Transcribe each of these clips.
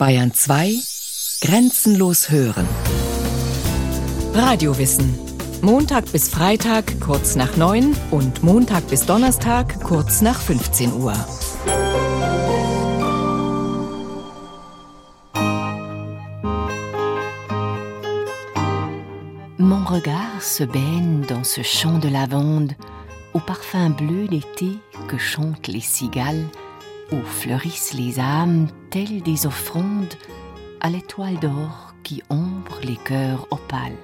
Bayern 2 Grenzenlos hören. Radiowissen. Montag bis Freitag kurz nach 9 und Montag bis Donnerstag kurz nach 15 Uhr. Mon regard se baigne dans ce champ de lavande, au parfum bleu d'été que chantent les cigales, où fleurissent les âmes telles des offrandes à l'étoile d'or qui ombre les cœurs opales.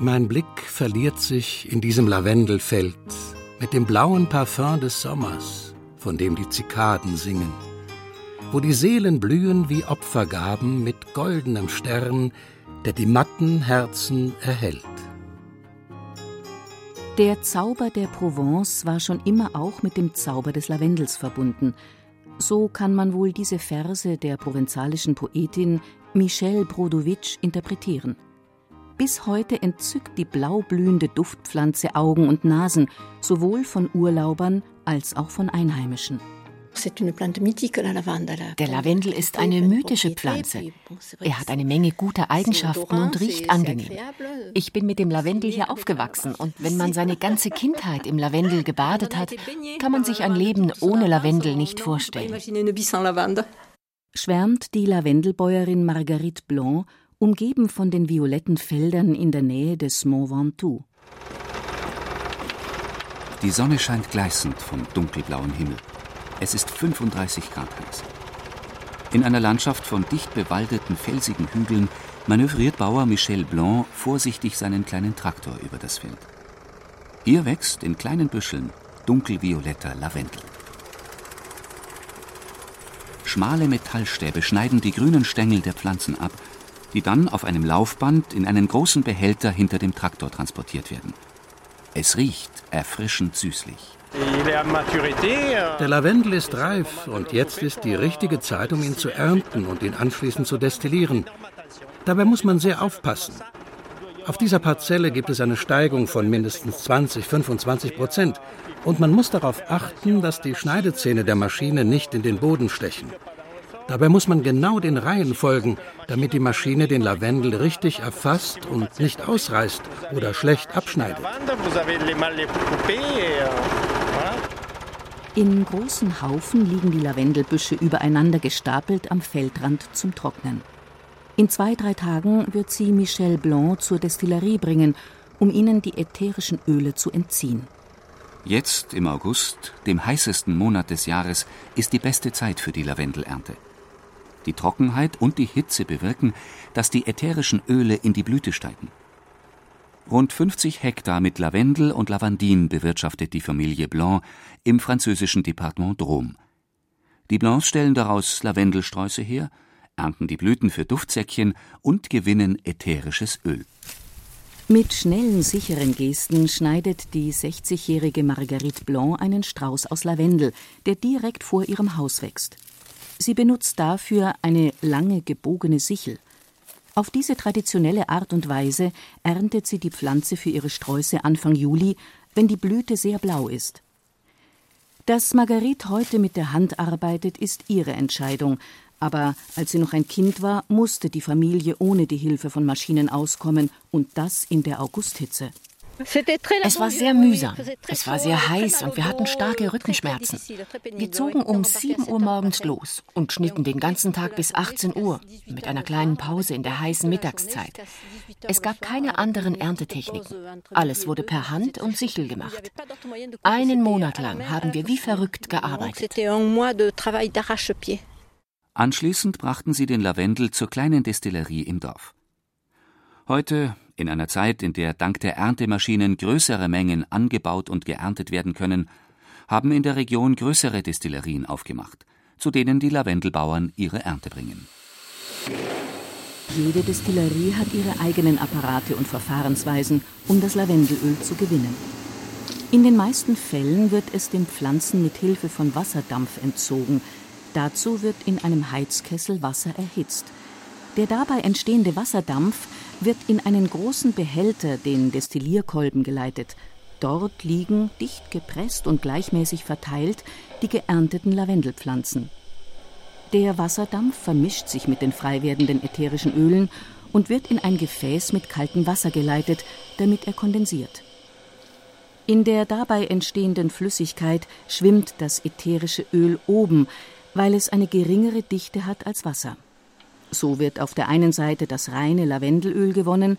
Mein Blick verliert sich in diesem Lavendelfeld mit dem blauen Parfum des Sommers, von dem die Zikaden singen, wo die Seelen blühen wie Opfergaben mit goldenem Stern, der die matten Herzen erhellt. Der Zauber der Provence war schon immer auch mit dem Zauber des Lavendels verbunden. So kann man wohl diese Verse der provenzalischen Poetin Michelle Brodowitsch interpretieren. Bis heute entzückt die blau blühende Duftpflanze Augen und Nasen, sowohl von Urlaubern als auch von Einheimischen. Der Lavendel ist eine mythische Pflanze. Er hat eine Menge guter Eigenschaften und riecht angenehm. Ich bin mit dem Lavendel hier aufgewachsen und wenn man seine ganze Kindheit im Lavendel gebadet hat, kann man sich ein Leben ohne Lavendel nicht vorstellen. Schwärmt die Lavendelbäuerin Marguerite Blanc, umgeben von den violetten Feldern in der Nähe des Mont Ventoux. Die Sonne scheint gleißend vom dunkelblauen Himmel. Es ist 35 Grad heiß. In einer Landschaft von dicht bewaldeten, felsigen Hügeln manövriert Bauer Michel Blanc vorsichtig seinen kleinen Traktor über das Feld. Hier wächst in kleinen Büscheln dunkelvioletter Lavendel. Schmale Metallstäbe schneiden die grünen Stängel der Pflanzen ab, die dann auf einem Laufband in einen großen Behälter hinter dem Traktor transportiert werden. Es riecht erfrischend süßlich. Der Lavendel ist reif und jetzt ist die richtige Zeit, um ihn zu ernten und ihn anschließend zu destillieren. Dabei muss man sehr aufpassen. Auf dieser Parzelle gibt es eine Steigung von mindestens 20, 25 Prozent. Und man muss darauf achten, dass die Schneidezähne der Maschine nicht in den Boden stechen. Dabei muss man genau den Reihen folgen, damit die Maschine den Lavendel richtig erfasst und nicht ausreißt oder schlecht abschneidet. In großen Haufen liegen die Lavendelbüsche übereinander gestapelt am Feldrand zum Trocknen. In zwei, drei Tagen wird sie Michel Blanc zur Destillerie bringen, um ihnen die ätherischen Öle zu entziehen. Jetzt im August, dem heißesten Monat des Jahres, ist die beste Zeit für die Lavendelernte. Die Trockenheit und die Hitze bewirken, dass die ätherischen Öle in die Blüte steigen. Rund 50 Hektar mit Lavendel und Lavandin bewirtschaftet die Familie Blanc im französischen Departement Drôme. Die Blancs stellen daraus Lavendelsträuße her, ernten die Blüten für Duftsäckchen und gewinnen ätherisches Öl. Mit schnellen, sicheren Gesten schneidet die 60-jährige Marguerite Blanc einen Strauß aus Lavendel, der direkt vor ihrem Haus wächst. Sie benutzt dafür eine lange gebogene Sichel. Auf diese traditionelle Art und Weise erntet sie die Pflanze für ihre Sträuße Anfang Juli, wenn die Blüte sehr blau ist. Dass Marguerite heute mit der Hand arbeitet, ist ihre Entscheidung, aber als sie noch ein Kind war, musste die Familie ohne die Hilfe von Maschinen auskommen, und das in der Augusthitze. Es war sehr mühsam. Es war sehr heiß und wir hatten starke Rückenschmerzen. Wir zogen um 7 Uhr morgens los und schnitten den ganzen Tag bis 18 Uhr, mit einer kleinen Pause in der heißen Mittagszeit. Es gab keine anderen Erntetechniken. Alles wurde per Hand und Sichel gemacht. Einen Monat lang haben wir wie verrückt gearbeitet. Anschließend brachten sie den Lavendel zur kleinen Destillerie im Dorf. Heute, in einer Zeit, in der dank der Erntemaschinen größere Mengen angebaut und geerntet werden können, haben in der Region größere Destillerien aufgemacht, zu denen die Lavendelbauern ihre Ernte bringen. Jede Destillerie hat ihre eigenen Apparate und Verfahrensweisen, um das Lavendelöl zu gewinnen. In den meisten Fällen wird es den Pflanzen mit Hilfe von Wasserdampf entzogen. Dazu wird in einem Heizkessel Wasser erhitzt. Der dabei entstehende Wasserdampf wird in einen großen Behälter, den Destillierkolben, geleitet. Dort liegen, dicht gepresst und gleichmäßig verteilt, die geernteten Lavendelpflanzen. Der Wasserdampf vermischt sich mit den frei werdenden ätherischen Ölen und wird in ein Gefäß mit kaltem Wasser geleitet, damit er kondensiert. In der dabei entstehenden Flüssigkeit schwimmt das ätherische Öl oben, weil es eine geringere Dichte hat als Wasser. So wird auf der einen Seite das reine Lavendelöl gewonnen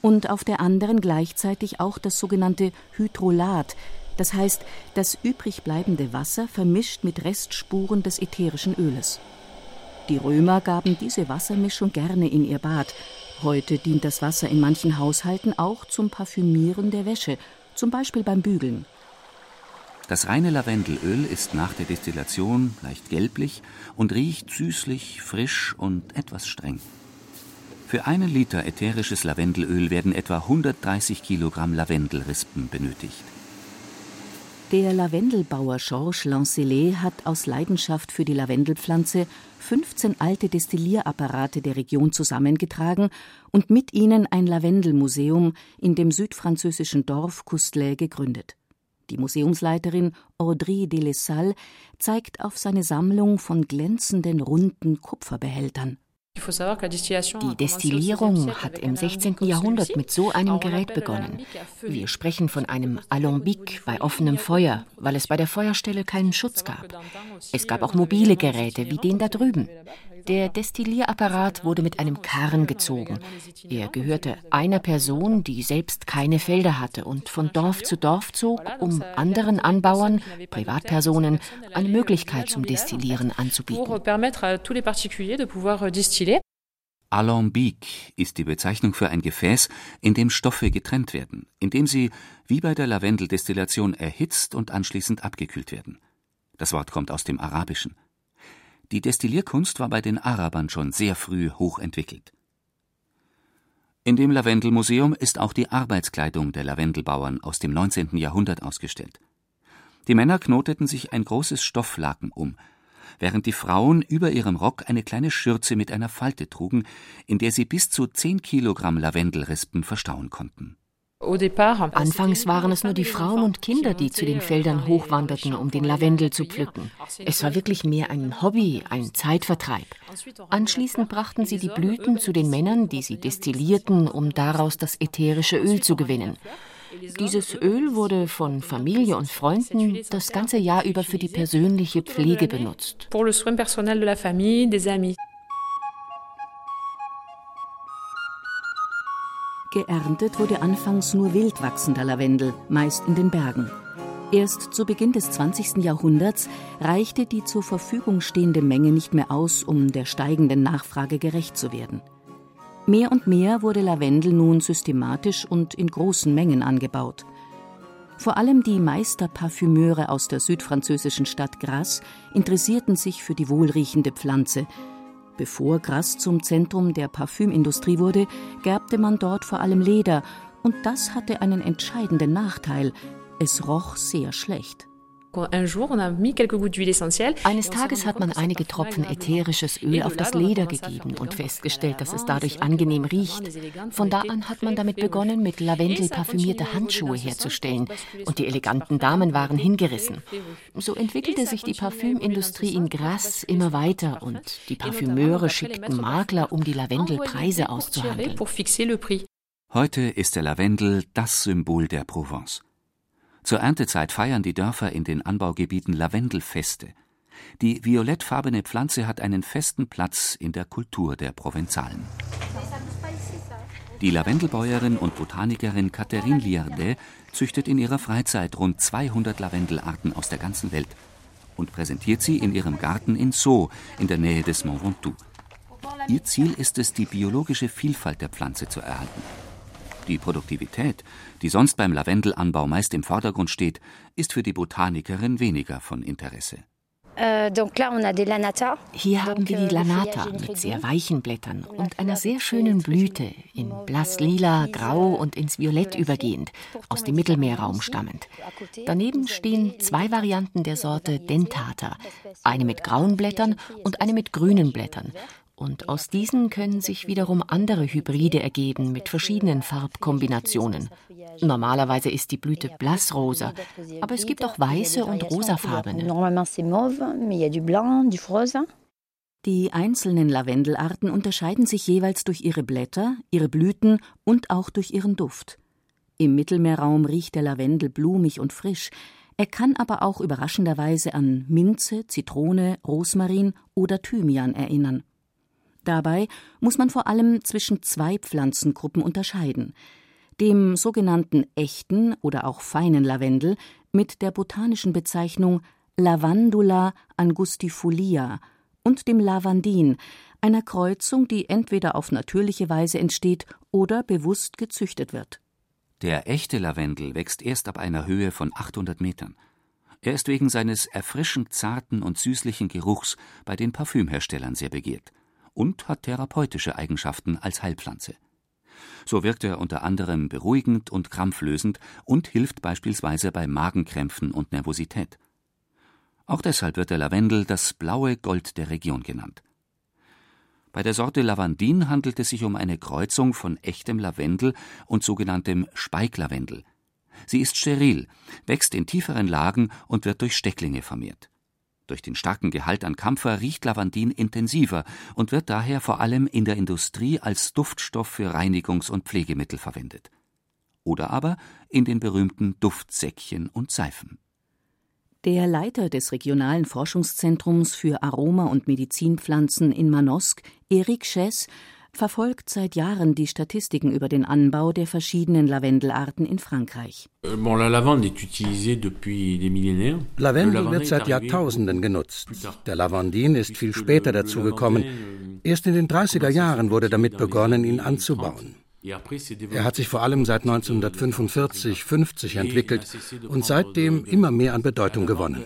und auf der anderen gleichzeitig auch das sogenannte Hydrolat, das heißt das übrig bleibende Wasser vermischt mit Restspuren des ätherischen Öles. Die Römer gaben diese Wassermischung gerne in ihr Bad. Heute dient das Wasser in manchen Haushalten auch zum Parfümieren der Wäsche, zum Beispiel beim Bügeln. Das reine Lavendelöl ist nach der Destillation leicht gelblich und riecht süßlich, frisch und etwas streng. Für einen Liter ätherisches Lavendelöl werden etwa 130 Kilogramm Lavendelrispen benötigt. Der Lavendelbauer Georges Lancelet hat aus Leidenschaft für die Lavendelpflanze 15 alte Destillierapparate der Region zusammengetragen und mit ihnen ein Lavendelmuseum in dem südfranzösischen Dorf Coustelet gegründet. Die Museumsleiterin Audrey Delessal zeigt auf seine Sammlung von glänzenden runden Kupferbehältern. Die Destillierung hat im 16. Jahrhundert mit so einem Gerät begonnen. Wir sprechen von einem Alembic bei offenem Feuer, weil es bei der Feuerstelle keinen Schutz gab. Es gab auch mobile Geräte wie den da drüben. Der Destillierapparat wurde mit einem Karren gezogen. Er gehörte einer Person, die selbst keine Felder hatte und von Dorf zu Dorf zog, um anderen Anbauern, Privatpersonen, eine Möglichkeit zum Destillieren anzubieten. Alembic ist die Bezeichnung für ein Gefäß, in dem Stoffe getrennt werden, indem sie, wie bei der Lavendeldestillation, erhitzt und anschließend abgekühlt werden. Das Wort kommt aus dem Arabischen. Die Destillierkunst war bei den Arabern schon sehr früh hochentwickelt. In dem Lavendelmuseum ist auch die Arbeitskleidung der Lavendelbauern aus dem 19. Jahrhundert ausgestellt. Die Männer knoteten sich ein großes Stofflaken um, während die Frauen über ihrem Rock eine kleine Schürze mit einer Falte trugen, in der sie bis zu 10 Kilogramm Lavendelrispen verstauen konnten Anfangs waren es nur die Frauen und Kinder, die zu den Feldern hochwanderten, um den Lavendel zu pflücken. Es war wirklich mehr ein Hobby, ein Zeitvertreib. Anschließend brachten sie die Blüten zu den Männern, die sie destillierten, um daraus das ätherische Öl zu gewinnen. Dieses Öl wurde von Familie und Freunden das ganze Jahr über für die persönliche Pflege benutzt. Geerntet wurde anfangs nur wild wachsender Lavendel, meist in den Bergen. Erst zu Beginn des 20. Jahrhunderts reichte die zur Verfügung stehende Menge nicht mehr aus, um der steigenden Nachfrage gerecht zu werden. Mehr und mehr wurde Lavendel nun systematisch und in großen Mengen angebaut. Vor allem die Meisterparfümeure aus der südfranzösischen Stadt Grasse interessierten sich für die wohlriechende Pflanze, Bevor Grasse zum Zentrum der Parfümindustrie wurde, gerbte man dort vor allem Leder, und das hatte einen entscheidenden Nachteil. Es roch sehr schlecht. Eines Tages hat man einige Tropfen ätherisches Öl auf das Leder gegeben und festgestellt, dass es dadurch angenehm riecht. Von da an hat man damit begonnen, mit Lavendel parfümierte Handschuhe herzustellen und die eleganten Damen waren hingerissen. So entwickelte sich die Parfümindustrie in Grasse immer weiter und die Parfümeure schickten Makler, um die Lavendelpreise auszuhandeln. Heute ist der Lavendel das Symbol der Provence. Zur Erntezeit feiern die Dörfer in den Anbaugebieten Lavendelfeste. Die violettfarbene Pflanze hat einen festen Platz in der Kultur der Provenzalen. Die Lavendelbäuerin und Botanikerin Catherine Liardet züchtet in ihrer Freizeit rund 200 Lavendelarten aus der ganzen Welt und präsentiert sie in ihrem Garten in Sceaux in der Nähe des Mont Ventoux. Ihr Ziel ist es, die biologische Vielfalt der Pflanze zu erhalten. Die Produktivität, die sonst beim Lavendelanbau meist im Vordergrund steht, ist für die Botanikerin weniger von Interesse. Euh, Hier haben wir die Lanata mit sehr weichen Blättern und einer sehr schönen Blüte, in blass lila, grau und ins Violett übergehend, aus dem Mittelmeerraum stammend. Daneben stehen zwei Varianten der Sorte Dentata, eine mit grauen Blättern und eine mit grünen Blättern, und aus diesen können sich wiederum andere Hybride ergeben mit verschiedenen Farbkombinationen. Normalerweise ist die Blüte blassrosa, aber es gibt auch weiße und rosafarbene. Die einzelnen Lavendelarten unterscheiden sich jeweils durch ihre Blätter, ihre Blüten und auch durch ihren Duft. Im Mittelmeerraum riecht der Lavendel blumig und frisch, er kann aber auch überraschenderweise an Minze, Zitrone, Rosmarin oder Thymian erinnern. Dabei muss man vor allem zwischen zwei Pflanzengruppen unterscheiden: dem sogenannten echten oder auch feinen Lavendel mit der botanischen Bezeichnung Lavandula angustifolia und dem Lavandin, einer Kreuzung, die entweder auf natürliche Weise entsteht oder bewusst gezüchtet wird. Der echte Lavendel wächst erst ab einer Höhe von 800 Metern. Er ist wegen seines erfrischend zarten und süßlichen Geruchs bei den Parfümherstellern sehr begehrt und hat therapeutische Eigenschaften als Heilpflanze. So wirkt er unter anderem beruhigend und krampflösend und hilft beispielsweise bei Magenkrämpfen und Nervosität. Auch deshalb wird der Lavendel das blaue Gold der Region genannt. Bei der Sorte Lavandin handelt es sich um eine Kreuzung von echtem Lavendel und sogenanntem Speiklavendel. Sie ist steril, wächst in tieferen Lagen und wird durch Stecklinge vermehrt. Durch den starken Gehalt an Kampfer riecht Lavandin intensiver und wird daher vor allem in der Industrie als Duftstoff für Reinigungs- und Pflegemittel verwendet. Oder aber in den berühmten Duftsäckchen und Seifen. Der Leiter des regionalen Forschungszentrums für Aroma- und Medizinpflanzen in Manosque, Eric Chess, verfolgt seit Jahren die Statistiken über den Anbau der verschiedenen Lavendelarten in Frankreich. Euh, Lavendel wird seit Jahrtausenden genutzt. Der Lavandin ist viel später dazugekommen. Erst in den 30er Jahren wurde damit begonnen, ihn anzubauen. Er hat sich vor allem seit 1945, 50 entwickelt und seitdem immer mehr an Bedeutung gewonnen.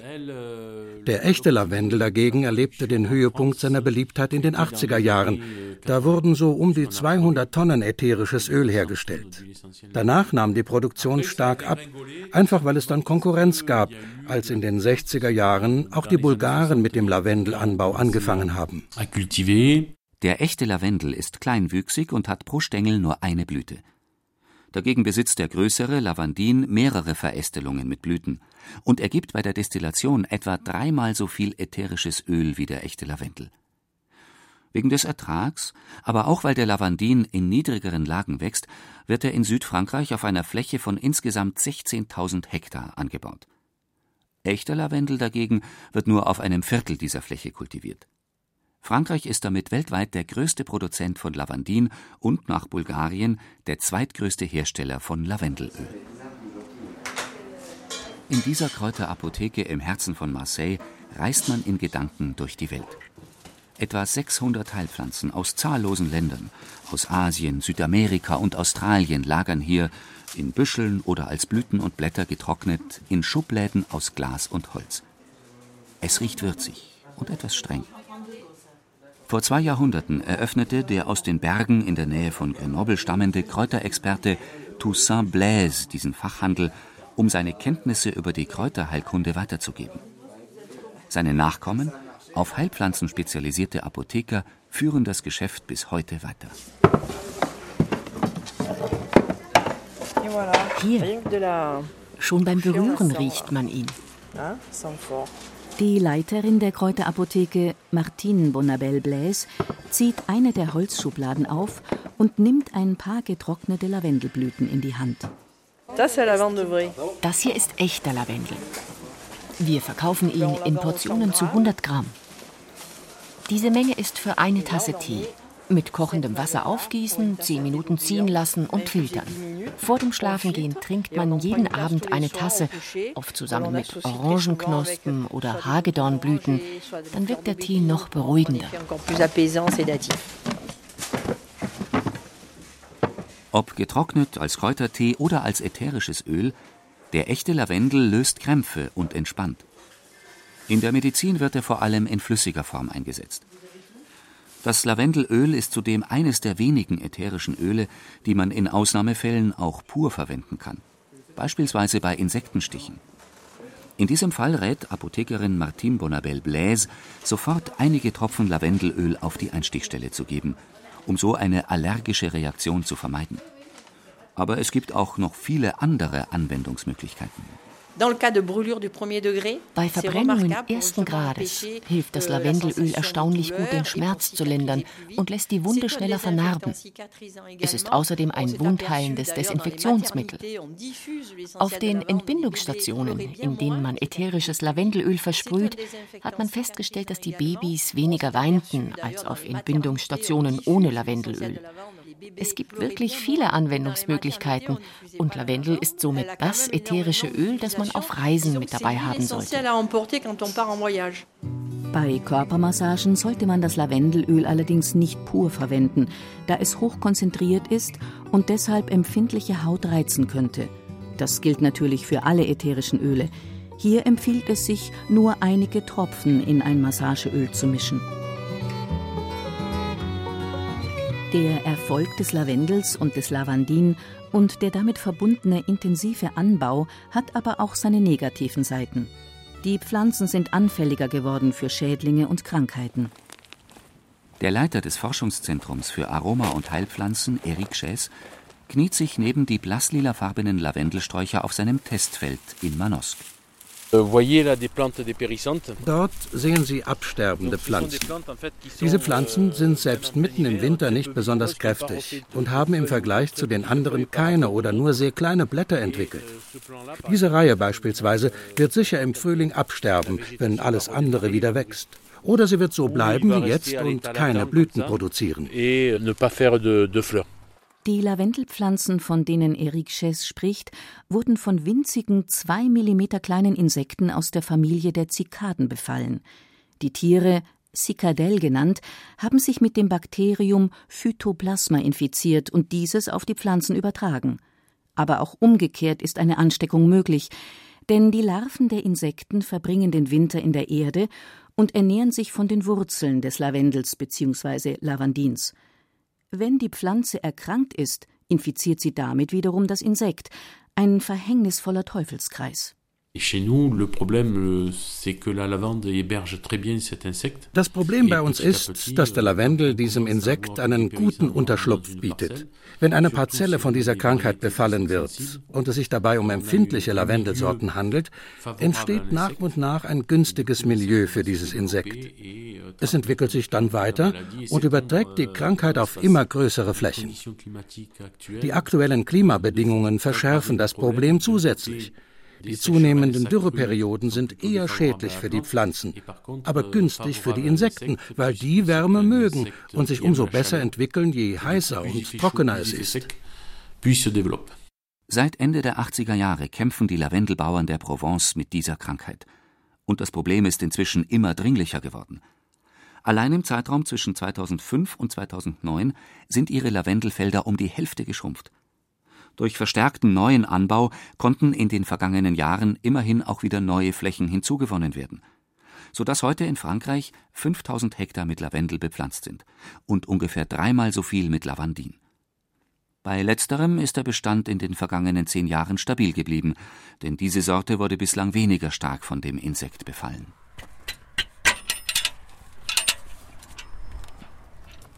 Der echte Lavendel dagegen erlebte den Höhepunkt seiner Beliebtheit in den 80er Jahren. Da wurden so um die 200 Tonnen ätherisches Öl hergestellt. Danach nahm die Produktion stark ab, einfach weil es dann Konkurrenz gab, als in den 60er Jahren auch die Bulgaren mit dem Lavendelanbau angefangen haben. Der echte Lavendel ist kleinwüchsig und hat pro Stängel nur eine Blüte. Dagegen besitzt der größere Lavandin mehrere Verästelungen mit Blüten und ergibt bei der Destillation etwa dreimal so viel ätherisches Öl wie der echte Lavendel. Wegen des Ertrags, aber auch weil der Lavandin in niedrigeren Lagen wächst, wird er in Südfrankreich auf einer Fläche von insgesamt 16.000 Hektar angebaut. Echter Lavendel dagegen wird nur auf einem Viertel dieser Fläche kultiviert. Frankreich ist damit weltweit der größte Produzent von Lavandin und nach Bulgarien der zweitgrößte Hersteller von Lavendelöl. In dieser Kräuterapotheke im Herzen von Marseille reist man in Gedanken durch die Welt. Etwa 600 Heilpflanzen aus zahllosen Ländern, aus Asien, Südamerika und Australien lagern hier in Büscheln oder als Blüten und Blätter getrocknet in Schubläden aus Glas und Holz. Es riecht würzig und etwas streng. Vor zwei Jahrhunderten eröffnete der aus den Bergen in der Nähe von Grenoble stammende Kräuterexperte Toussaint Blaise diesen Fachhandel, um seine Kenntnisse über die Kräuterheilkunde weiterzugeben. Seine Nachkommen, auf Heilpflanzen spezialisierte Apotheker, führen das Geschäft bis heute weiter. Hier, schon beim Berühren riecht man ihn. Die Leiterin der Kräuterapotheke, Martine Bonabel-Blaise, zieht eine der Holzschubladen auf und nimmt ein paar getrocknete Lavendelblüten in die Hand. Das hier ist echter Lavendel. Wir verkaufen ihn in Portionen zu 100 Gramm. Diese Menge ist für eine Tasse Tee. Mit kochendem Wasser aufgießen, 10 Minuten ziehen lassen und filtern. Vor dem Schlafengehen trinkt man jeden Abend eine Tasse, oft zusammen mit Orangenknospen oder Hagedornblüten. Dann wirkt der Tee noch beruhigender. Ob getrocknet als Kräutertee oder als ätherisches Öl, der echte Lavendel löst Krämpfe und entspannt. In der Medizin wird er vor allem in flüssiger Form eingesetzt. Das Lavendelöl ist zudem eines der wenigen ätherischen Öle, die man in Ausnahmefällen auch pur verwenden kann, beispielsweise bei Insektenstichen. In diesem Fall rät Apothekerin Martine Bonabel Blaise, sofort einige Tropfen Lavendelöl auf die Einstichstelle zu geben, um so eine allergische Reaktion zu vermeiden. Aber es gibt auch noch viele andere Anwendungsmöglichkeiten. Bei Verbrennungen ersten Grades hilft das Lavendelöl erstaunlich gut, den Schmerz zu lindern und lässt die Wunde schneller vernarben. Es ist außerdem ein wundheilendes Desinfektionsmittel. Auf den Entbindungsstationen, in denen man ätherisches Lavendelöl versprüht, hat man festgestellt, dass die Babys weniger weinten als auf Entbindungsstationen ohne Lavendelöl. Es gibt wirklich viele Anwendungsmöglichkeiten und Lavendel ist somit das ätherische Öl, das man auf Reisen mit dabei haben sollte. Bei Körpermassagen sollte man das Lavendelöl allerdings nicht pur verwenden, da es hochkonzentriert ist und deshalb empfindliche Haut reizen könnte. Das gilt natürlich für alle ätherischen Öle. Hier empfiehlt es sich, nur einige Tropfen in ein Massageöl zu mischen. Der Erfolg des Lavendels und des Lavandin und der damit verbundene intensive Anbau hat aber auch seine negativen Seiten. Die Pflanzen sind anfälliger geworden für Schädlinge und Krankheiten. Der Leiter des Forschungszentrums für Aroma- und Heilpflanzen, Eric Chess, kniet sich neben die blasslilafarbenen Lavendelsträucher auf seinem Testfeld in Manosque. Euh, Dort sehen Sie absterbende Pflanzen. Diese Pflanzen euh, sind selbst mitten im Winter nicht besonders kräftig und haben im Vergleich zu den anderen keine oder nur sehr kleine Blätter entwickelt. euh, Diese Reihe beispielsweise wird sicher im Frühling absterben, wenn alles andere wieder wächst. Oder sie wird so bleiben wie jetzt und keine Blüten produzieren. Die Lavendelpflanzen, von denen Eric Chess spricht, wurden von winzigen, zwei Millimeter kleinen Insekten aus der Familie der Zikaden befallen. Die Tiere, Cicadelle genannt, haben sich mit dem Bakterium Phytoplasma infiziert und dieses auf die Pflanzen übertragen. Aber auch umgekehrt ist eine Ansteckung möglich, denn die Larven der Insekten verbringen den Winter in der Erde und ernähren sich von den Wurzeln des Lavendels bzw. Lavandins. Wenn die Pflanze erkrankt ist, infiziert sie damit wiederum das Insekt, ein verhängnisvoller Teufelskreis. Euh, das Problem bei uns ist, dass der Lavendel diesem Insekt einen guten Unterschlupf bietet. Wenn eine Parzelle von dieser Krankheit befallen wird und es sich dabei um empfindliche Lavendelsorten handelt, entsteht nach und nach ein günstiges Milieu für dieses Insekt. Es entwickelt sich dann weiter und überträgt die Krankheit auf immer größere Flächen. Die aktuellen Klimabedingungen verschärfen das Problem zusätzlich. Die zunehmenden Dürreperioden sind eher schädlich für die Pflanzen, aber günstig für die Insekten, weil die Wärme mögen und sich umso besser entwickeln, je heißer und trockener es ist. Seit Ende der 80er Jahre kämpfen die Lavendelbauern der Provence mit dieser Krankheit. Und das Problem ist inzwischen immer dringlicher geworden. Allein im Zeitraum zwischen 2005 und 2009 sind ihre Lavendelfelder um die Hälfte geschrumpft. Durch verstärkten neuen Anbau konnten in den vergangenen Jahren immerhin auch wieder neue Flächen hinzugewonnen werden, so dass heute in Frankreich 5000 Hektar mit Lavendel bepflanzt sind und ungefähr dreimal so viel mit Lavandin. Bei letzterem ist der Bestand in den vergangenen zehn Jahren stabil geblieben, denn diese Sorte wurde bislang weniger stark von dem Insekt befallen.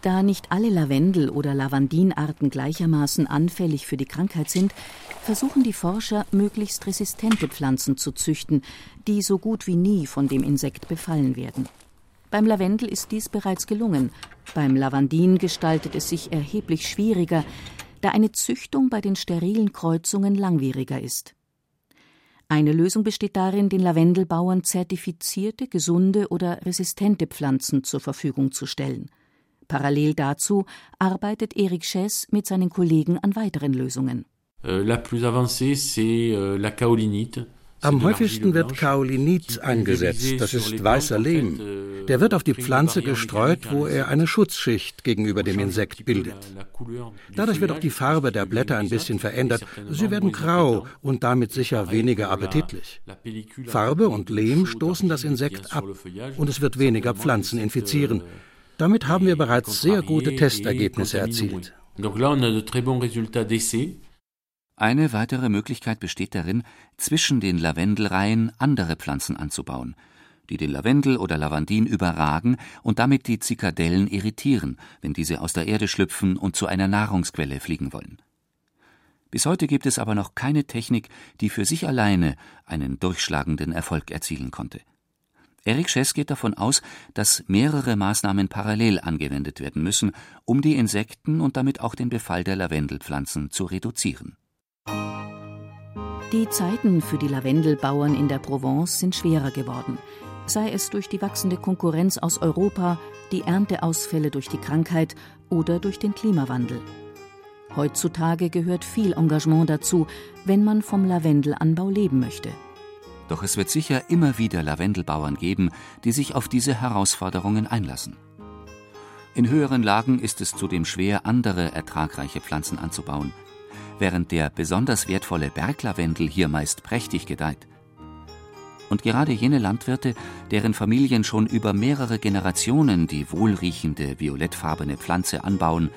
Da nicht alle Lavendel- oder Lavandinarten gleichermaßen anfällig für die Krankheit sind, versuchen die Forscher, möglichst resistente Pflanzen zu züchten, die so gut wie nie von dem Insekt befallen werden. Beim Lavendel ist dies bereits gelungen. Beim Lavandin gestaltet es sich erheblich schwieriger, da eine Züchtung bei den sterilen Kreuzungen langwieriger ist. Eine Lösung besteht darin, den Lavendelbauern zertifizierte, gesunde oder resistente Pflanzen zur Verfügung zu stellen. Parallel dazu arbeitet Eric Chess mit seinen Kollegen an weiteren Lösungen. Euh, euh, Am häufigsten wird Kaolinit eingesetzt, das ist weißer Lehm. Euh, Der wird auf die Pflanze gestreut, wo er eine Schutzschicht gegenüber dem Insekt bildet. Dadurch wird auch die Farbe der Blätter ein bisschen verändert. Sie werden grau und damit sicher weniger appetitlich. Farbe und Lehm stoßen das Insekt ab und es wird weniger Pflanzen infizieren. Damit haben wir bereits sehr gute Testergebnisse erzielt. Eine weitere Möglichkeit besteht darin, zwischen den Lavendelreihen andere Pflanzen anzubauen, die den Lavendel oder Lavandin überragen und damit die Zikadellen irritieren, wenn diese aus der Erde schlüpfen und zu einer Nahrungsquelle fliegen wollen. Bis heute gibt es aber noch keine Technik, die für sich alleine einen durchschlagenden Erfolg erzielen konnte. Eric Schess geht davon aus, dass mehrere Maßnahmen parallel angewendet werden müssen, um die Insekten und damit auch den Befall der Lavendelpflanzen zu reduzieren. Die Zeiten für die Lavendelbauern in der Provence sind schwerer geworden, sei es durch die wachsende Konkurrenz aus Europa, die Ernteausfälle durch die Krankheit oder durch den Klimawandel. Heutzutage gehört viel Engagement dazu, wenn man vom Lavendelanbau leben möchte. Doch es wird sicher immer wieder Lavendelbauern geben, die sich auf diese Herausforderungen einlassen. In höheren Lagen ist es zudem schwer, andere ertragreiche Pflanzen anzubauen, während der besonders wertvolle Berglavendel hier meist prächtig gedeiht. Und gerade jene Landwirte, deren Familien schon über mehrere Generationen die wohlriechende violettfarbene Pflanze anbauen,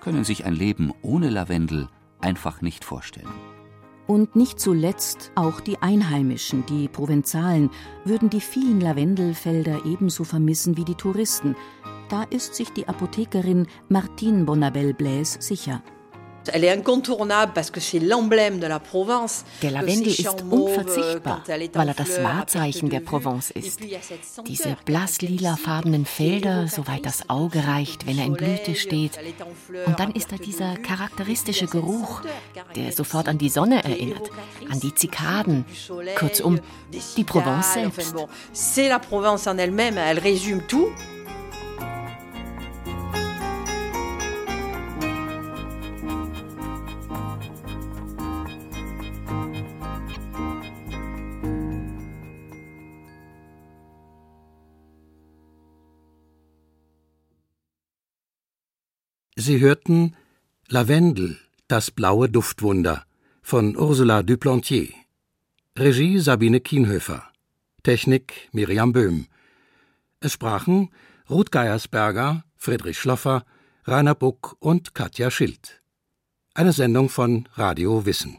können sich ein Leben ohne Lavendel einfach nicht vorstellen. Und nicht zuletzt auch die Einheimischen, die Provenzalen, würden die vielen Lavendelfelder ebenso vermissen wie die Touristen. Da ist sich die Apothekerin Martine Bonabel-Blaise sicher. Der Lavendel ist unverzichtbar, weil er das Wahrzeichen der Provence ist. Diese blasslilafarbenen Felder, soweit das Auge reicht, wenn er in Blüte steht. Und dann ist da dieser charakteristische Geruch, der sofort an die Sonne erinnert, an die Zikaden. Kurzum, die Provence selbst. C'est la Provence en elle-même, elle résume tout. Sie hörten Lavendel, das blaue Duftwunder von Ursula Duplantier. Regie Sabine Kienhöfer. Technik Miriam Böhm. Es sprachen Ruth Geiersberger, Friedrich Schloffer, Rainer Buck und Katja Schild. Eine Sendung von Radio Wissen.